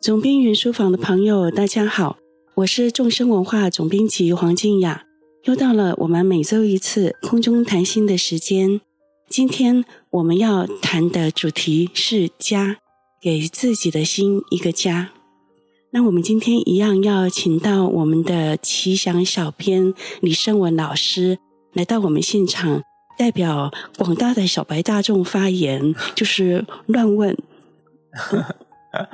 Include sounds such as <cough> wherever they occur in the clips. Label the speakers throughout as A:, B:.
A: 总编云书房的朋友，大家好，我是众生文化总编辑黄静雅。又到了我们每周一次空中谈心的时间。今天我们要谈的主题是家，给自己的心一个家。那我们今天一样要请到我们的奇想小编李胜文老师来到我们现场，代表广大的小白大众发言，就是乱问。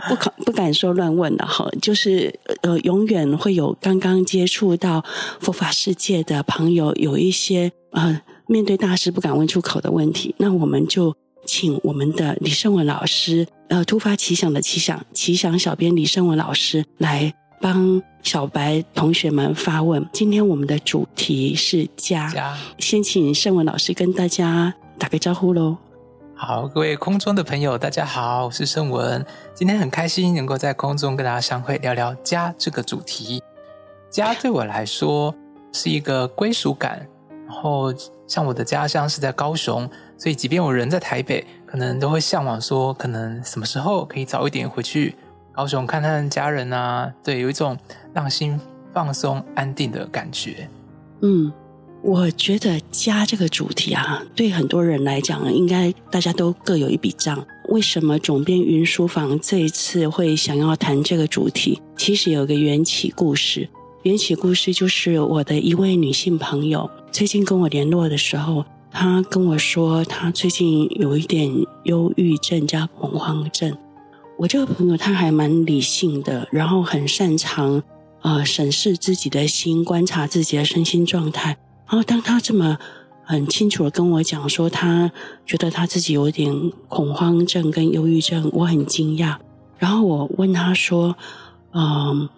A: 不可不敢说乱问了哈，就是呃，永远会有刚刚接触到佛法世界的朋友有一些呃，面对大师不敢问出口的问题，那我们就请我们的李胜文老师，呃，突发奇想的奇想，奇想小编李胜文老师来帮小白同学们发问。今天我们的主题是家，家先请胜文老师跟大家打个招呼喽。
B: 好，各位空中的朋友，大家好，我是盛文。今天很开心能够在空中跟大家相会，聊聊家这个主题。家对我来说是一个归属感。然后，像我的家乡是在高雄，所以即便我人在台北，可能都会向往说，可能什么时候可以早一点回去高雄看看家人啊。对，有一种让心放松、安定的感觉。
A: 嗯。我觉得家这个主题啊，对很多人来讲，应该大家都各有一笔账。为什么总编云书房这一次会想要谈这个主题？其实有个缘起故事。缘起故事就是我的一位女性朋友，最近跟我联络的时候，她跟我说，她最近有一点忧郁症加恐慌症。我这个朋友她还蛮理性的，然后很擅长呃审视自己的心，观察自己的身心状态。然后，当他这么很清楚的跟我讲说，他觉得他自己有点恐慌症跟忧郁症，我很惊讶。然后我问他说：“嗯，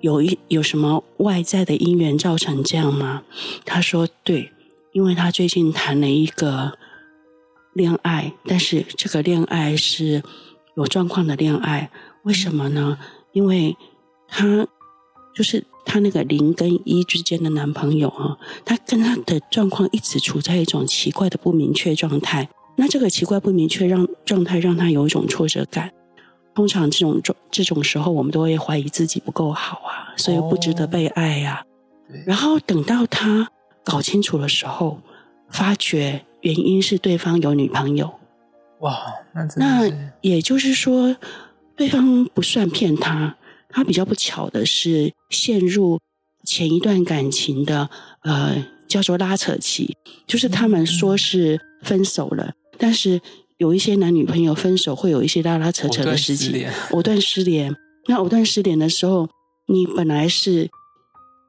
A: 有一有什么外在的因缘造成这样吗？”他说：“对，因为他最近谈了一个恋爱，但是这个恋爱是有状况的恋爱。为什么呢？因为他就是。”她那个零跟一之间的男朋友啊，她跟她的状况一直处在一种奇怪的不明确状态。那这个奇怪不明确让状态让她有一种挫折感。通常这种状这种时候，我们都会怀疑自己不够好啊，所以不值得被爱呀、啊。然后等到她搞清楚的时候，发觉原因是对方有女朋友。
B: 哇，那
A: 那也就是说，对方不算骗他。他比较不巧的是陷入前一段感情的呃叫做拉扯期，就是他们说是分手了，但是有一些男女朋友分手会有一些拉拉扯扯的事情，藕断丝连。那藕断丝连的时候，你本来是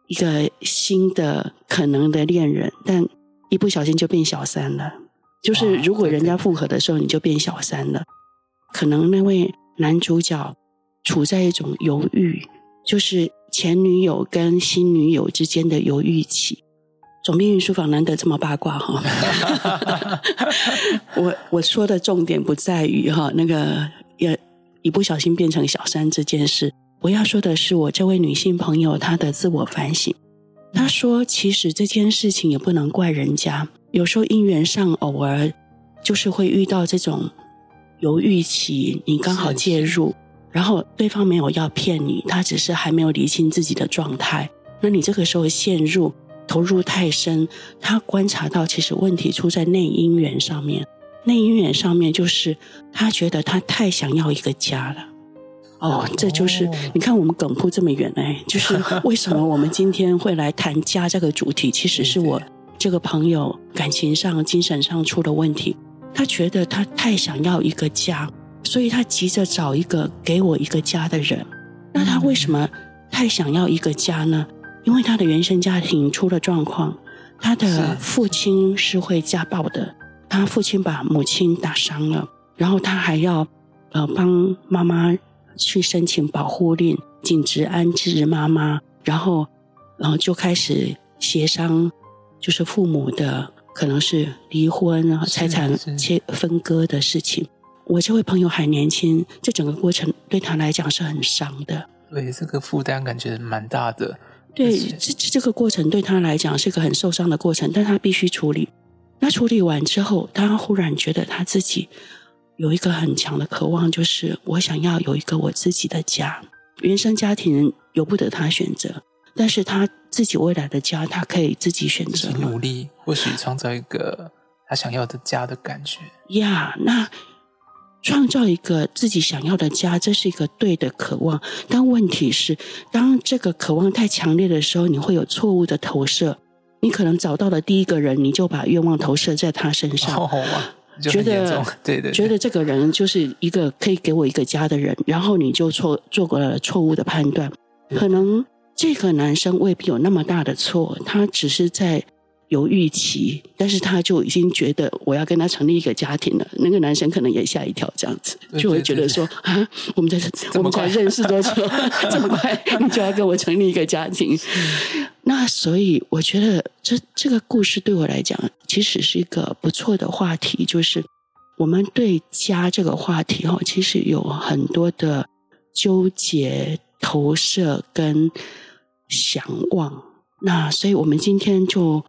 A: 一个新的可能的恋人，但一不小心就变小三了。就是如果人家复合的时候，你就变小三了。可能那位男主角。处在一种犹豫，就是前女友跟新女友之间的犹豫期。总编运书房难得这么八卦哈，<laughs> 我我说的重点不在于哈那个也一不小心变成小三这件事，我要说的是我这位女性朋友她的自我反省。她说，其实这件事情也不能怪人家，有时候因缘上偶尔就是会遇到这种犹豫期，你刚好介入。然后对方没有要骗你，他只是还没有理清自己的状态。那你这个时候陷入投入太深，他观察到其实问题出在内因缘上面。内因缘上面就是他觉得他太想要一个家了。哦，这就是你看我们梗铺这么远哎，就是 <laughs> 为什么我们今天会来谈家这个主题？其实是我这个朋友感情上、精神上出了问题。他觉得他太想要一个家。所以他急着找一个给我一个家的人。那他为什么太想要一个家呢？因为他的原生家庭出了状况，他的父亲是会家暴的，他父亲把母亲打伤了，然后他还要呃帮妈妈去申请保护令，禁止安置妈妈，然后然后就开始协商，就是父母的可能是离婚啊、财产切分割的事情。我这位朋友还年轻，这整个过程对他来讲是很伤的。
B: 对，这个负担感觉蛮大的。
A: 对，这这个过程对他来讲是个很受伤的过程，但他必须处理。那处理完之后，他忽然觉得他自己有一个很强的渴望，就是我想要有一个我自己的家。原生家庭由不得他选择，但是他自己未来的家，他可以自己
B: 选择。努力，或许创造一个他想要的家的感觉。
A: 呀，yeah, 那创造一个自己想要的家，这是一个对的渴望。但问题是，当这个渴望太强烈的时候，你会有错误的投射。你可能找到了第一个人，你就把愿望投射在他身上。
B: Oh, oh,
A: 觉得对对，觉得这个人就是一个可以给我一个家的人，然后你就错做过了错误的判断。可能这个男生未必有那么大的错，他只是在犹豫期，但是他就已经觉得我要跟他成立一个家庭了。那个男生可能也吓一跳，这样子就会觉得说啊，我们在 <laughs> 我们才认识多久，<laughs> 这么快你就要跟我成立一个家庭？<laughs> 那所以我觉得这这个故事对我来讲，其实是一个不错的话题。就是我们对家这个话题哈，其实有很多的纠结、投射跟想望。那所以我们今天就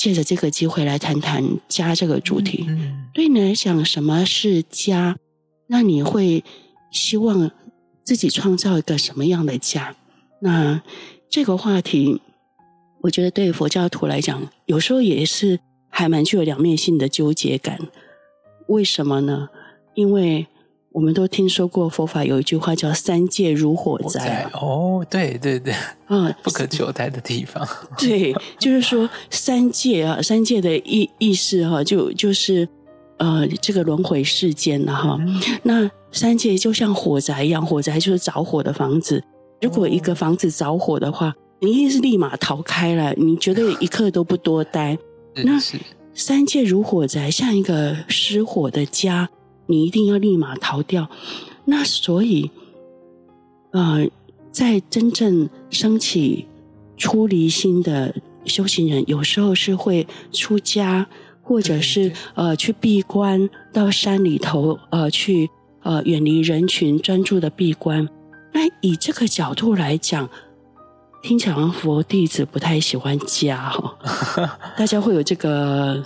A: 借着这个机会来谈谈家这个主题。对你来讲，什么是家？那你会希望自己创造一个什么样的家？那这个话题。我觉得对佛教徒来讲，有时候也是还蛮具有两面性的纠结感。为什么呢？因为我们都听说过佛法有一句话叫“三界如火灾”。
B: 哦，对对对，
A: 啊，<laughs>
B: 不可久待的地方。<laughs>
A: 对，就是说三界啊，<laughs> 三界的意意思哈，就就是呃，这个轮回世间了哈。嗯、那三界就像火灾一样，火灾就是着火的房子。如果一个房子着火的话，你一定是立马逃开了，你绝对一刻都不多待。那三界如火灾，像一个失火的家，你一定要立马逃掉。那所以，呃，在真正升起出离心的修行人，有时候是会出家，或者是呃去闭关到山里头，呃去呃远离人群，专注的闭关。那以这个角度来讲。听起来佛弟子不太喜欢家哈，<laughs> 大家会有这个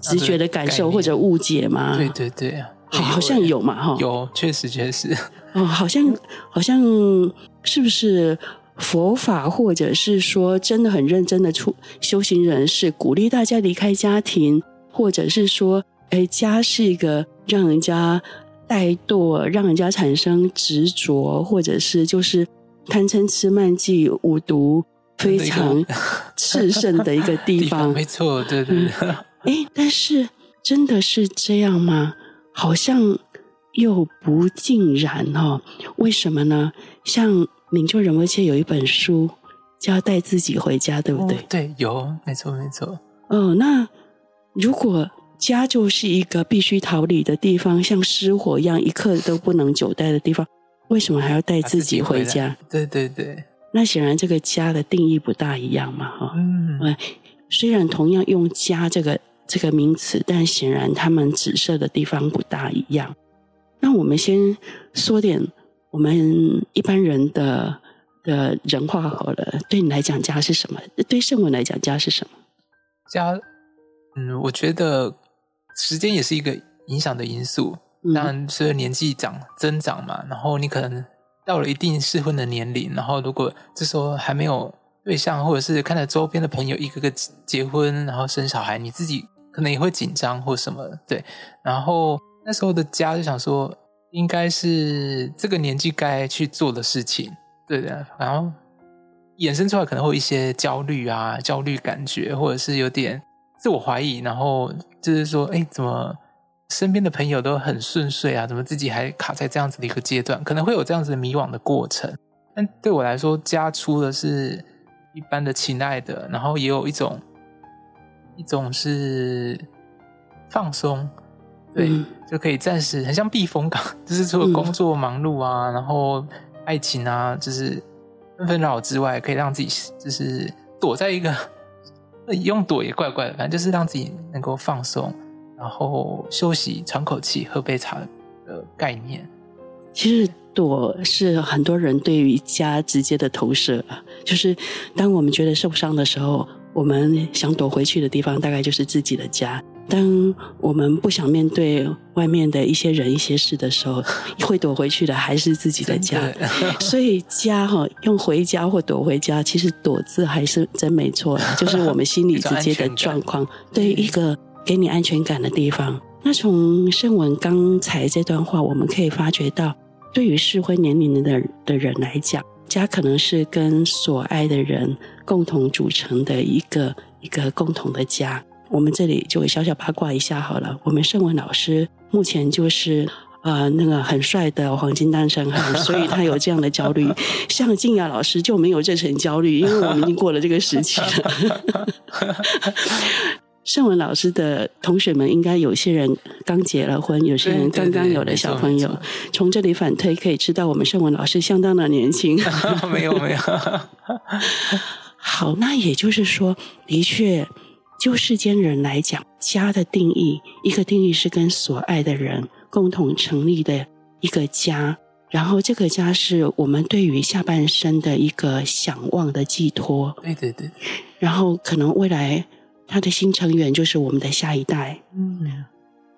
A: 直觉的感受或者误解吗？
B: 对对对，
A: 好，好像有嘛哈，
B: 有，确实确实，
A: 哦，好像好像是不是佛法或者是说真的很认真的出修行人士鼓励大家离开家庭，或者是说，哎，家是一个让人家怠惰，让人家产生执着，或者是就是。贪嗔痴慢忌五毒非常 <laughs> 炽盛的一个地方，
B: 地方没错，对对对。哎、
A: 嗯，但是真的是这样吗？好像又不尽然哦。为什么呢？像领袖仁波切有一本书叫《带自己回家》，对不对？
B: 哦、对，有，没错，没错。
A: 哦，那如果家就是一个必须逃离的地方，像失火一样，一刻都不能久待的地方。为什么还要带自己回家？
B: 对对对，
A: 那显然这个家的定义不大一样嘛，哈。
B: 嗯，
A: 虽然同样用“家”这个这个名词，但显然他们指涉的地方不大一样。那我们先说点我们一般人的的人话好了。对你来讲，家是什么？对圣文来讲，家是什么？
B: 家，嗯，我觉得时间也是一个影响的因素。当然，随着年纪长增长嘛，然后你可能到了一定适婚的年龄，然后如果这时候还没有对象，或者是看到周边的朋友一个个结婚，然后生小孩，你自己可能也会紧张或什么，对。然后那时候的家就想说，应该是这个年纪该去做的事情，对的。然后衍生出来可能会一些焦虑啊、焦虑感觉，或者是有点自我怀疑，然后就是说，哎，怎么？身边的朋友都很顺遂啊，怎么自己还卡在这样子的一个阶段？可能会有这样子的迷惘的过程。但对我来说，家除了是一般的亲爱的，然后也有一种一种是放松，对，嗯、就可以暂时很像避风港，就是除了工作忙碌啊，嗯、然后爱情啊，就是纷纷扰扰之外，可以让自己就是躲在一个，用躲也怪怪的，反正就是让自己能够放松。然后休息、喘口气、喝杯茶的概念，
A: 其实躲是很多人对于家直接的投射。就是当我们觉得受伤的时候，我们想躲回去的地方，大概就是自己的家。当我们不想面对外面的一些人、一些事的时候，<laughs> 会躲回去的还是自己的家。的 <laughs> 所以家哈，用回家或躲回家，其实躲字还是真没错，<laughs> 就是我们心里直接的状况，对一个给你安全感的地方。那从圣文刚才这段话，我们可以发觉到，对于适婚年龄的的人来讲，家可能是跟所爱的人共同组成的一个一个共同的家。我们这里就小小八卦一下好了。我们盛文老师目前就是呃那个很帅的黄金单身汉，<laughs> 所以他有这样的焦虑。像静雅老师就没有这层焦虑，因为我们已经过了这个时期了。<laughs> 圣文老师的同学们应该有些人刚结了婚，有些人刚刚有了小朋友。<laughs> 从这里反推可以知道，我们盛文老师相当的年轻。
B: 没 <laughs> 有没有。<laughs>
A: 好，那也就是说，的确。就世间人来讲，家的定义，一个定义是跟所爱的人共同成立的一个家，然后这个家是我们对于下半生的一个想望的寄托。
B: 对对对。
A: 然后可能未来他的新成员就是我们的下一代。嗯。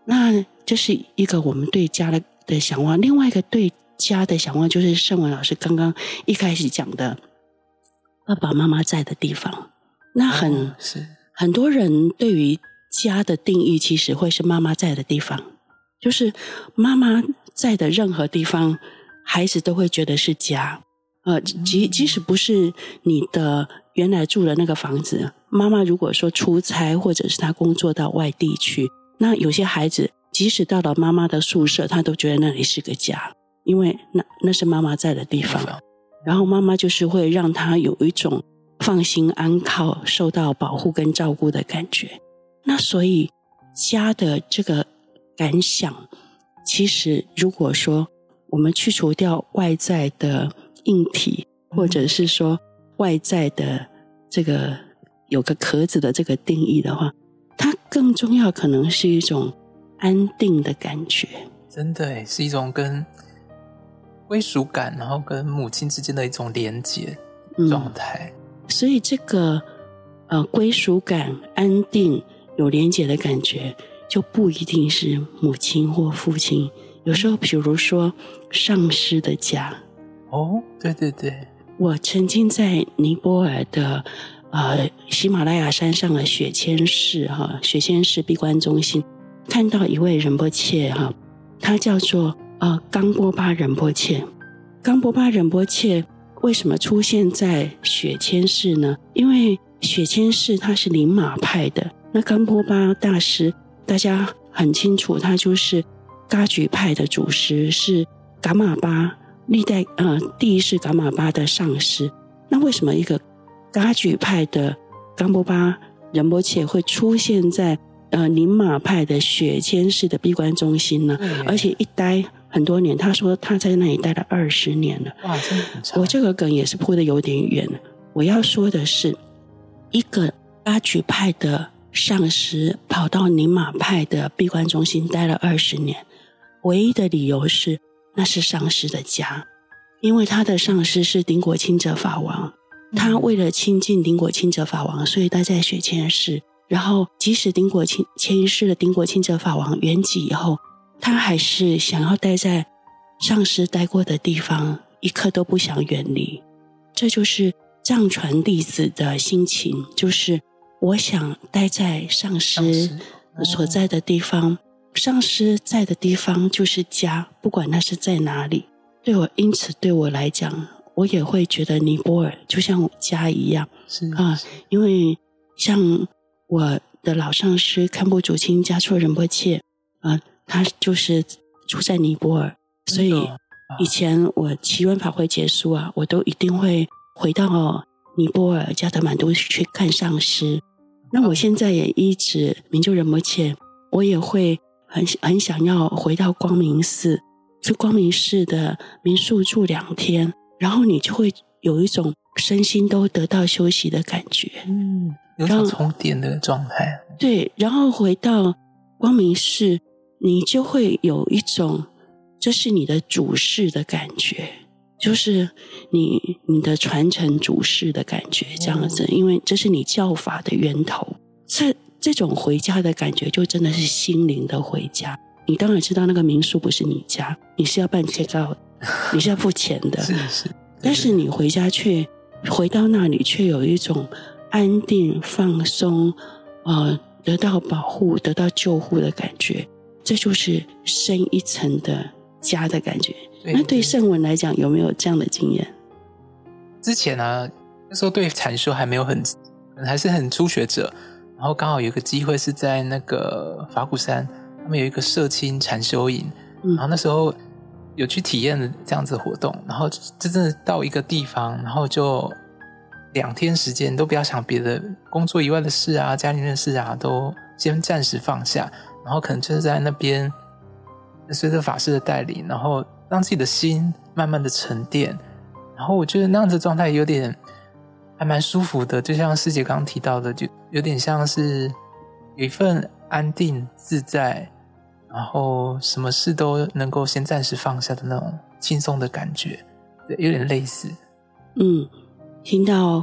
A: 那这是一个我们对家的的想望，另外一个对家的想望就是圣文老师刚刚一开始讲的，爸爸妈妈在的地方，那很、
B: 哦、是。
A: 很多人对于家的定义，其实会是妈妈在的地方，就是妈妈在的任何地方，孩子都会觉得是家。呃，即即使不是你的原来住的那个房子，妈妈如果说出差，或者是她工作到外地去，那有些孩子即使到了妈妈的宿舍，他都觉得那里是个家，因为那那是妈妈在的地方。然后妈妈就是会让他有一种。放心安靠、受到保护跟照顾的感觉，那所以家的这个感想，其实如果说我们去除掉外在的硬体，或者是说外在的这个有个壳子的这个定义的话，它更重要可能是一种安定的感觉。
B: 真的，是一种跟归属感，然后跟母亲之间的一种连接状态。嗯
A: 所以这个呃归属感、安定、有连接的感觉，就不一定是母亲或父亲。有时候，比如说上师的家。
B: 哦，对对对。
A: 我曾经在尼泊尔的呃喜马拉雅山上的雪谦寺哈，雪谦寺闭关中心，看到一位仁波切哈，他叫做呃冈波巴仁波切，冈波巴仁波切。为什么出现在雪谦寺呢？因为雪谦寺它是宁玛派的，那冈波巴大师大家很清楚，他就是噶举派的祖师，是噶玛巴历代呃第一世噶玛巴的上师。那为什么一个噶举派的冈波巴仁波切会出现在呃宁玛派的雪谦寺的闭关中心呢？嗯、而且一待。很多年，他说他在那里待了二十年了。哇，真的很长。我这个梗也是铺的有点远。我要说的是，一个噶举派的上师跑到宁玛派的闭关中心待了二十年，唯一的理由是那是上师的家，因为他的上师是顶果钦哲法王，他为了亲近顶果钦哲法王，所以待在雪谦寺。然后，即使顶果钦前一世的顶果钦哲法王圆寂以后。他还是想要待在上师待过的地方，一刻都不想远离。这就是藏传弟子的心情，就是我想待在上师所在的地方，上师在的地方就是家，不管那是在哪里。对我，因此对我来讲，我也会觉得尼泊尔就像我家一样，是啊，因为像我的老上师堪布祖钦嘉措仁波切啊。他就是住在尼泊尔，所以以前我祈愿法会结束啊，我都一定会回到尼泊尔加德满都去看上师。那我现在也一直明就仁波切，我也会很很想要回到光明寺，去光明寺的民宿住两天，然后你就会有一种身心都得到休息的感觉，
B: 嗯，有种充电的状态。
A: 对，然后回到光明寺。你就会有一种，这是你的主事的感觉，就是你你的传承主事的感觉，这样子，因为这是你教法的源头。这这种回家的感觉，就真的是心灵的回家。你当然知道那个民宿不是你家，你是要办 check out，你是要付钱的。<laughs>
B: 是是。
A: 但是你回家却回到那里，却有一种安定、放松，呃，得到保护、得到救护的感觉。这就是深一层的家的感觉。那对圣文来讲，有没有这样的经验？
B: 之前呢、啊，那时候对禅修还没有很，还是很初学者。然后刚好有一个机会是在那个法鼓山，他们有一个社青禅修营，然后那时候有去体验的这样子活动。然后真正到一个地方，然后就两天时间都不要想别的工作以外的事啊，家里的事啊，都先暂时放下。然后可能就是在那边随着法师的带领，然后让自己的心慢慢的沉淀。然后我觉得那样子状态有点。还蛮舒服的，就像师姐刚刚提到的，就有点像是有一份安定自在，然后什么事都能够先暂时放下的那种轻松的感觉，对，有点类似。
A: 嗯，听到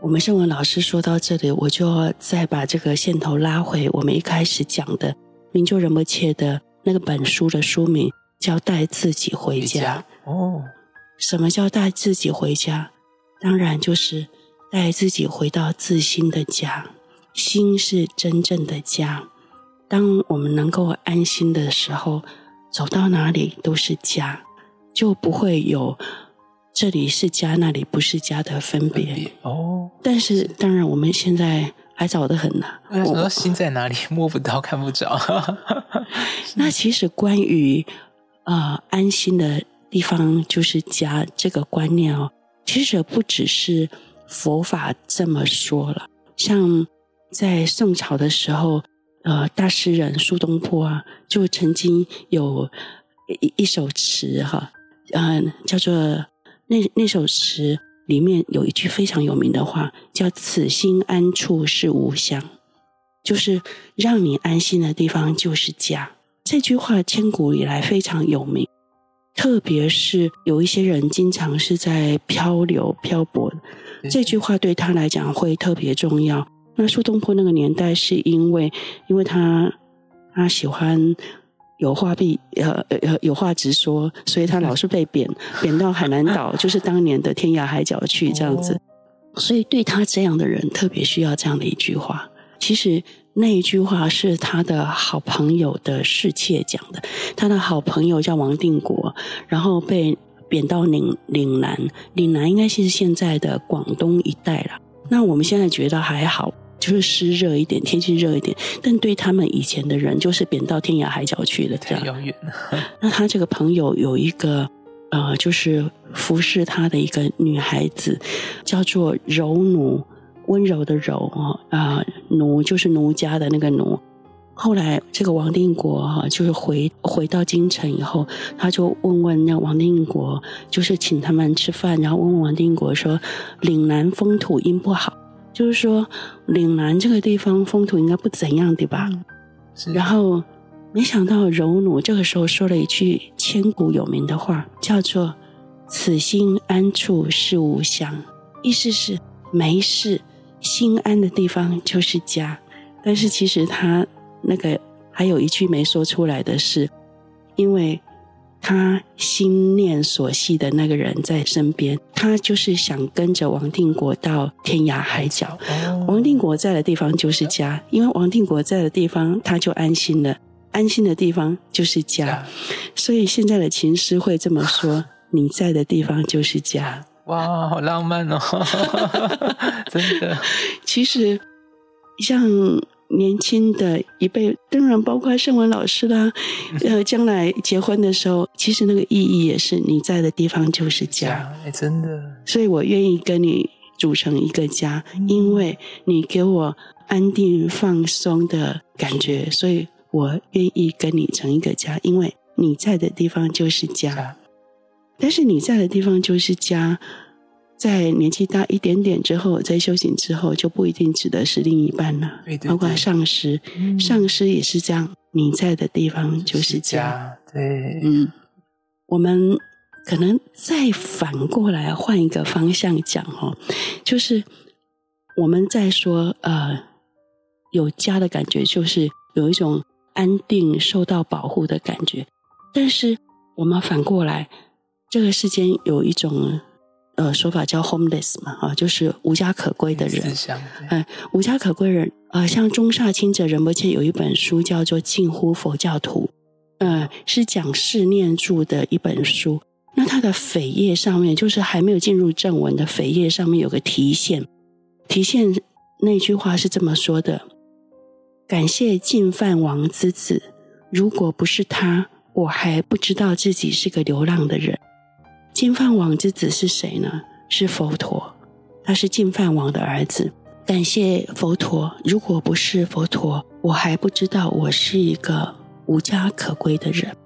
A: 我们圣文老师说到这里，我就再把这个线头拉回我们一开始讲的名就仁波切的那个本书的书名，叫《带自己回家》。
B: 回家哦，
A: 什么叫带自己回家？当然就是。带自己回到自心的家，心是真正的家。当我们能够安心的时候，走到哪里都是家，就不会有这里是家，那里不是家的分别。
B: 哦，
A: 但是当然，我们现在还早得很呢。
B: 我说心在哪里，<laughs> 摸不到，看不着。<laughs>
A: 那其实关于呃安心的地方就是家这个观念哦，其实不只是。佛法这么说了，像在宋朝的时候，呃，大诗人苏东坡啊，就曾经有一一首词哈，嗯、呃，叫做那那首词里面有一句非常有名的话，叫“此心安处是吾乡”，就是让你安心的地方就是家。这句话千古以来非常有名。特别是有一些人经常是在漂流漂泊，这句话对他来讲会特别重要。那苏东坡那个年代是因为，因为他他喜欢有话必呃呃有话直说，所以他老是被贬贬到海南岛，就是当年的天涯海角去这样子。<laughs> 所以对他这样的人，特别需要这样的一句话。其实。那一句话是他的好朋友的侍妾讲的。他的好朋友叫王定国，然后被贬到岭岭南，岭南应该是现在的广东一带了。那我们现在觉得还好，就是湿热一点，天气热一点。但对他们以前的人，就是贬到天涯海角去了，这样。
B: 太遥远了。<laughs>
A: 那他这个朋友有一个呃，就是服侍他的一个女孩子，叫做柔奴。温柔的柔啊，啊、呃，奴就是奴家的那个奴。后来这个王定国哈，就是回回到京城以后，他就问问那王定国，就是请他们吃饭，然后问问王定国说：“岭南风土应不好？就是说岭南这个地方风土应该不怎样，对吧？”
B: 是。
A: 然后没想到柔奴这个时候说了一句千古有名的话，叫做“此心安处是吾乡”，意思是没事。心安的地方就是家，但是其实他那个还有一句没说出来的是，因为他心念所系的那个人在身边，他就是想跟着王定国到天涯海角。王定国在的地方就是家，因为王定国在的地方他就安心了，安心的地方就是家，所以现在的琴师会这么说：你在的地方就是家。
B: 哇，好浪漫哦！<laughs> 真的，<laughs>
A: 其实像年轻的一辈，当然包括圣文老师啦，<laughs> 呃，将来结婚的时候，其实那个意义也是你在的地方就是家。
B: 哎，真的。
A: 所以我愿意跟你组成一个家，因为你给我安定放松的感觉，所以我愿意跟你成一个家，因为你在的地方就是家。但是你在的地方就是家，在年纪大一点点之后，在修行之后，就不一定指的是另一半了。
B: 对对对，
A: 包括上师，嗯、上师也是这样。你在的地方就是家。
B: 就是家对，
A: 嗯，我们可能再反过来换一个方向讲哈，就是我们在说呃，有家的感觉，就是有一种安定、受到保护的感觉。但是我们反过来，这个世间有一种呃说法叫 homeless 嘛，啊，就是无家可归的人。嗯，无家可归人啊、呃，像中萨钦哲仁波切有一本书叫做《近乎佛教徒》，呃，是讲释念住的一本书。那它的扉页上面，就是还没有进入正文的扉页上面有个提线，提线那句话是这么说的：“感谢净饭王之子，如果不是他，我还不知道自己是个流浪的人。”净饭王之子是谁呢？是佛陀，他是净饭王的儿子。感谢佛陀，如果不是佛陀，我还不知道我是一个无家可归的人。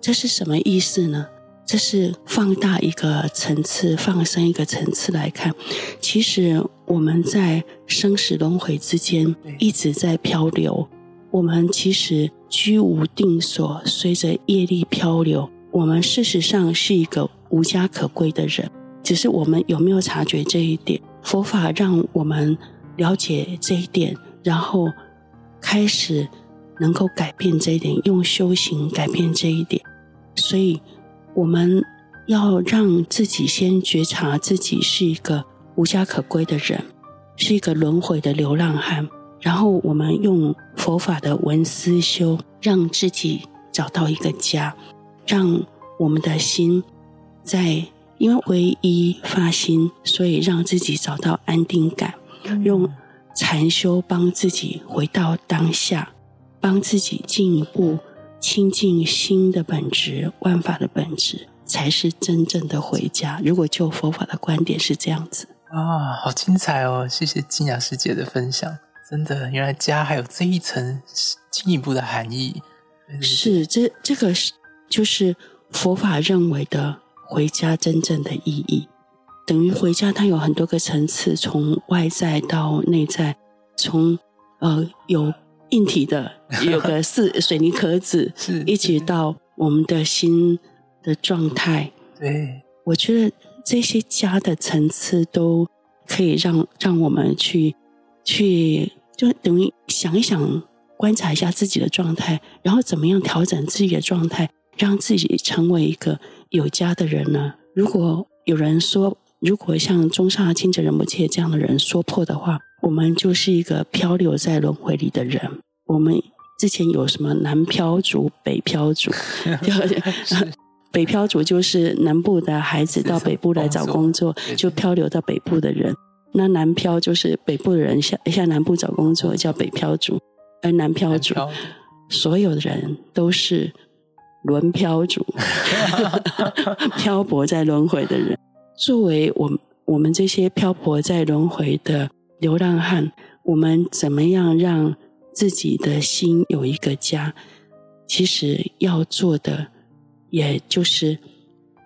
A: 这是什么意思呢？这是放大一个层次，放深一个层次来看。其实我们在生死轮回之间一直在漂流，我们其实居无定所，随着业力漂流。我们事实上是一个无家可归的人，只是我们有没有察觉这一点？佛法让我们了解这一点，然后开始能够改变这一点，用修行改变这一点。所以。我们要让自己先觉察自己是一个无家可归的人，是一个轮回的流浪汉。然后我们用佛法的文思修，让自己找到一个家，让我们的心在因为皈依发心，所以让自己找到安定感。用禅修帮自己回到当下，帮自己进一步。亲近心的本质，万法的本质，才是真正的回家。如果就佛法的观点是这样子
B: 啊，好精彩哦！谢谢金雅师姐的分享，真的，原来家还有这一层进一步的含义。
A: 是这这个是就是佛法认为的回家真正的意义，等于回家它有很多个层次，从外在到内在，从呃有。硬体的 <laughs> 有个是水泥壳子，是一直到我们的心的状态。
B: 对，
A: 我觉得这些家的层次都可以让让我们去去，就等于想一想，观察一下自己的状态，然后怎么样调整自己的状态，让自己成为一个有家的人呢？如果有人说，如果像中上清者仁波切这样的人说破的话，我们就是一个漂流在轮回里的人。我们之前有什么南漂族、北漂族？<laughs> <laughs> 北漂族就是南部的孩子到北部来找工作，就漂流到北部的人。那南漂就是北部的人下下南部找工作，叫北漂族。而南漂族，所有的人都是轮漂族，<laughs> 漂泊在轮回的人。作为我们我们这些漂泊在轮回的流浪汉，我们怎么样让自己的心有一个家，其实要做的，也就是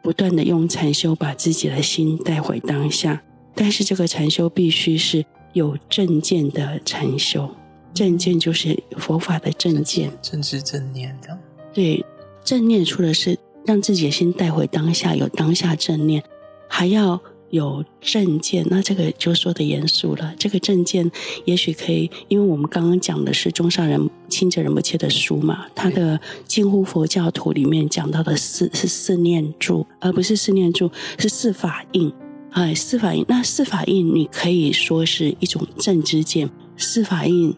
A: 不断的用禅修把自己的心带回当下。但是这个禅修必须是有正见的禅修，正见就是佛法的正见，
B: 正知正念的。
A: 对，正念除了是让自己的心带回当下，有当下正念，还要。有正见，那这个就说的严肃了。这个正见也许可以，因为我们刚刚讲的是中上人亲者人不切的书嘛，他的《近乎佛教徒》里面讲到的四是四念住，而不是四念住，是四法印。哎，四法印，那四法印你可以说是一种正知见。四法印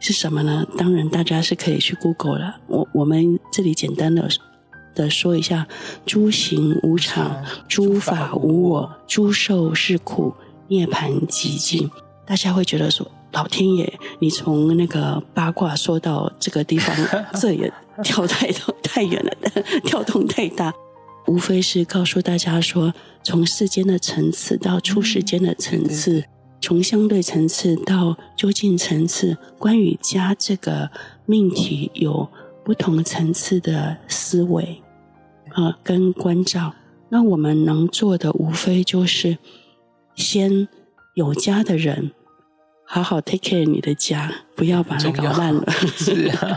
A: 是什么呢？当然，大家是可以去 Google 了。我我们这里简单的。的说一下，诸行无常，诸法无我，诸受是苦，涅槃寂静。大家会觉得说，老天爷，你从那个八卦说到这个地方，<laughs> 这也跳太太远了，<laughs> 跳动太大。无非是告诉大家说，从世间的层次到出世间的层次，从相对层次到究竟层次，关于家这个命题有。不同层次的思维啊，跟关照，那我们能做的无非就是先有家的人好好 take care 你的家，不要把它搞烂了。<laughs> 是啊，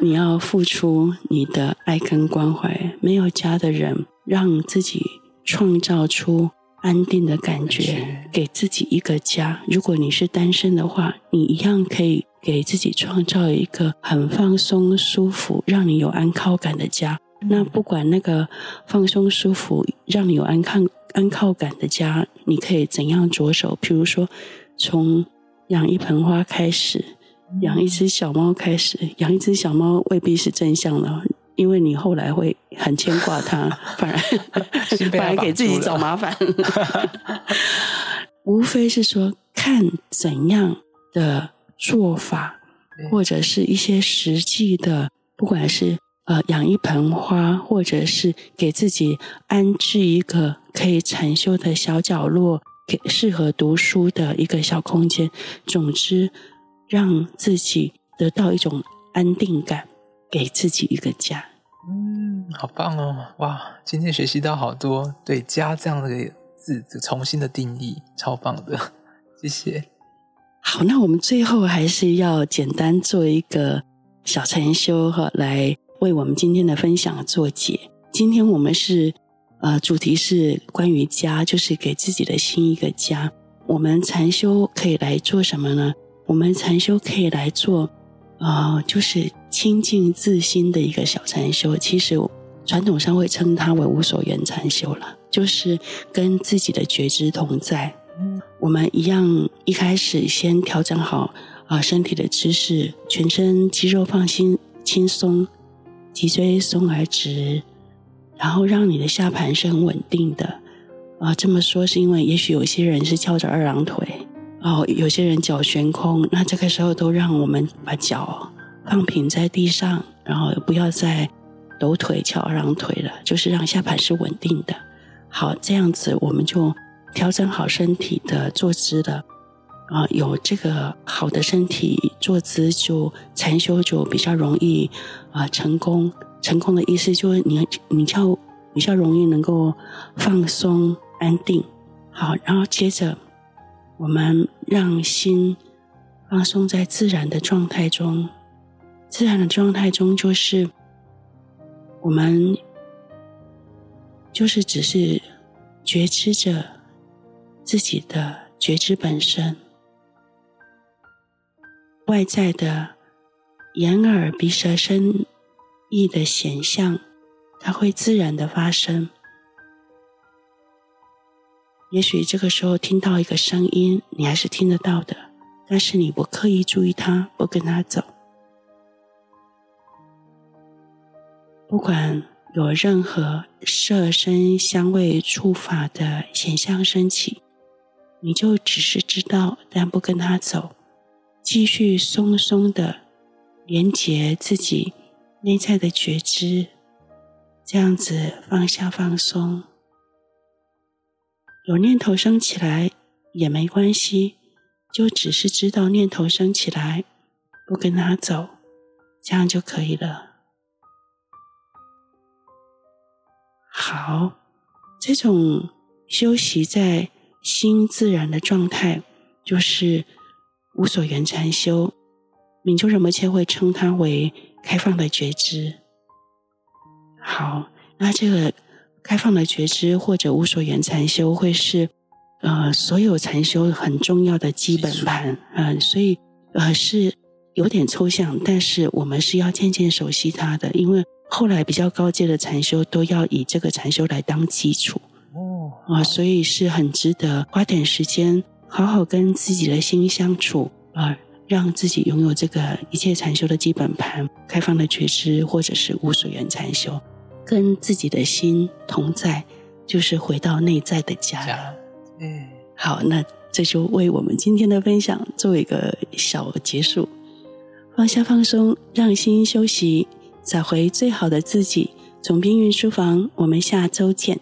A: 你要付出你的爱跟关怀。没有家的人，让自己创造出安定的感觉，给自己一个家。如果你是单身的话，你一样可以给自己创造一个很放松、舒服，让你有安靠感的家。那不管那个放松、舒服，让你有安靠安靠感的家，你可以怎样着手？譬如说，从养一盆花开始，养一只小猫开始。养一只小猫未必是正向的，因为你后来会很牵挂他，<laughs> 反而反而给自己找麻烦。<laughs> 无非是说，看怎样的做法，或者是一些实际的，不管是。呃，养一盆花，或者是给自己安置一个可以禅修的小角落，给适合读书的一个小空间。总之，让自己得到一种安定感，给自己一个家。
B: 好棒哦！哇，今天学习到好多对“家”这样的字的重新的定义，超棒的，<laughs> 谢谢。
A: 好，那我们最后还是要简单做一个小禅修哈，来。为我们今天的分享做结。今天我们是，呃，主题是关于家，就是给自己的心一个家。我们禅修可以来做什么呢？我们禅修可以来做，呃，就是清净自心的一个小禅修。其实传统上会称它为无所缘禅修了，就是跟自己的觉知同在。我们一样，一开始先调整好啊，身体的姿势，全身肌肉放心轻松。脊椎松而直，然后让你的下盘是很稳定的。啊，这么说是因为也许有些人是翘着二郎腿，哦，有些人脚悬空，那这个时候都让我们把脚放平在地上，然后不要再抖腿翘二郎腿了，就是让下盘是稳定的。好，这样子我们就调整好身体的坐姿了。啊，有这个好的身体坐姿，就禅修就比较容易啊成功。成功的意思就是你你较比较容易能够放松安定。好，然后接着我们让心放松在自然的状态中。自然的状态中就是我们就是只是觉知着自己的觉知本身。外在的眼耳鼻舌身意的显象，它会自然的发生。也许这个时候听到一个声音，你还是听得到的，但是你不刻意注意它，不跟它走。不管有任何色声香味触法的显象升起，你就只是知道，但不跟它走。继续松松的连接自己内在的觉知，这样子放下放松。有念头升起来也没关系，就只是知道念头升起来，不跟他走，这样就可以了。好，这种休息在心自然的状态，就是。无所缘禅修，明就仁波切会称它为开放的觉知。好，那这个开放的觉知或者无所缘禅修，会是呃所有禅修很重要的基本盘。嗯、呃，所以呃是有点抽象，但是我们是要渐渐熟悉它的，因为后来比较高阶的禅修都要以这个禅修来当基础。哦，啊、呃，所以是很值得花点时间。好好跟自己的心相处啊，让自己拥有这个一切禅修的基本盘，开放的觉知，或者是无所缘禅修，跟自己的心同在，就是回到内在的家。嗯，好，那这就为我们今天的分享做一个小结束，放下放松，让心休息，找回最好的自己。总编云书房，我们下周见。